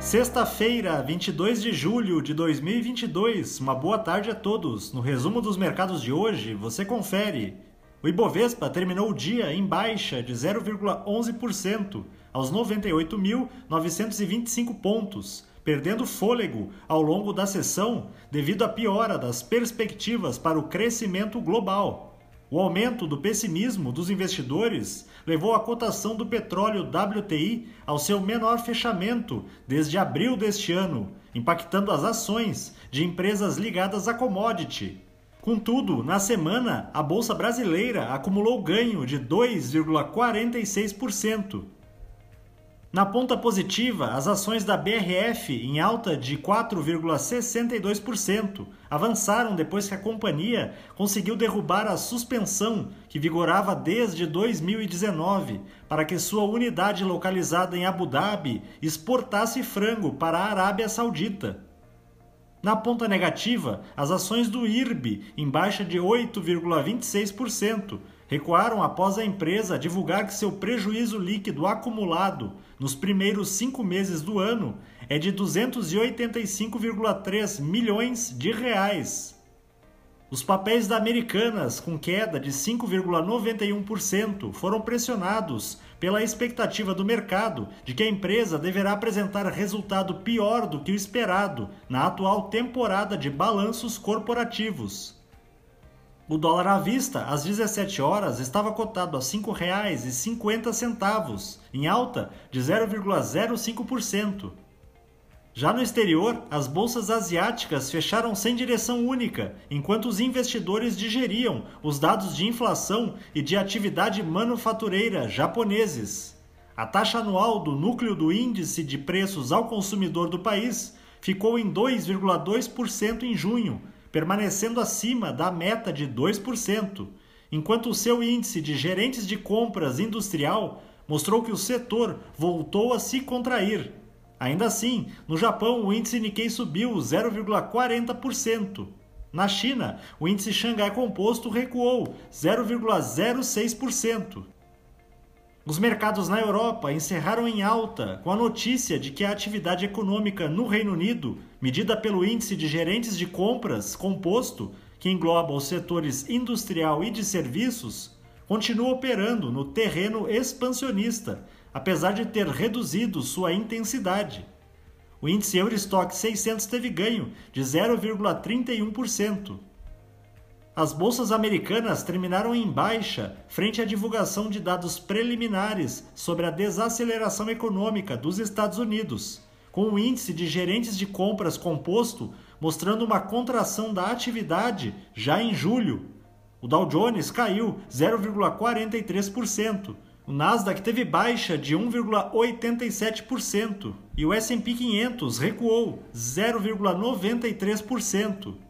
Sexta-feira, 22 de julho de 2022. Uma boa tarde a todos. No resumo dos mercados de hoje, você confere. O Ibovespa terminou o dia em baixa de 0,11% aos 98.925 pontos, perdendo fôlego ao longo da sessão devido à piora das perspectivas para o crescimento global. O aumento do pessimismo dos investidores levou a cotação do petróleo WTI ao seu menor fechamento desde abril deste ano, impactando as ações de empresas ligadas à commodity. Contudo, na semana, a bolsa brasileira acumulou ganho de 2,46%. Na ponta positiva, as ações da BRF, em alta de 4,62%, avançaram depois que a companhia conseguiu derrubar a suspensão que vigorava desde 2019 para que sua unidade localizada em Abu Dhabi exportasse frango para a Arábia Saudita. Na ponta negativa, as ações do IRB, em baixa de 8,26%, recuaram após a empresa divulgar que seu prejuízo líquido acumulado nos primeiros cinco meses do ano é de 285,3 milhões de reais. Os papéis da Americanas, com queda de 5,91%, foram pressionados pela expectativa do mercado de que a empresa deverá apresentar resultado pior do que o esperado na atual temporada de balanços corporativos. O dólar à vista, às 17 horas, estava cotado a R$ 5,50, em alta de 0,05%. Já no exterior, as bolsas asiáticas fecharam sem direção única, enquanto os investidores digeriam os dados de inflação e de atividade manufatureira japoneses. A taxa anual do núcleo do índice de preços ao consumidor do país ficou em 2,2% em junho, permanecendo acima da meta de 2%, enquanto o seu índice de gerentes de compras industrial mostrou que o setor voltou a se contrair. Ainda assim, no Japão, o índice Nikkei subiu 0,40%. Na China, o índice Xangai Composto recuou 0,06%. Os mercados na Europa encerraram em alta com a notícia de que a atividade econômica no Reino Unido, medida pelo índice de gerentes de compras composto, que engloba os setores industrial e de serviços, continua operando no terreno expansionista, apesar de ter reduzido sua intensidade. O índice Eurostock 600 teve ganho de 0,31%. As bolsas americanas terminaram em baixa frente à divulgação de dados preliminares sobre a desaceleração econômica dos Estados Unidos, com o índice de gerentes de compras composto mostrando uma contração da atividade já em julho. O Dow Jones caiu 0,43%, o Nasdaq teve baixa de 1,87% e o S&P 500 recuou 0,93%.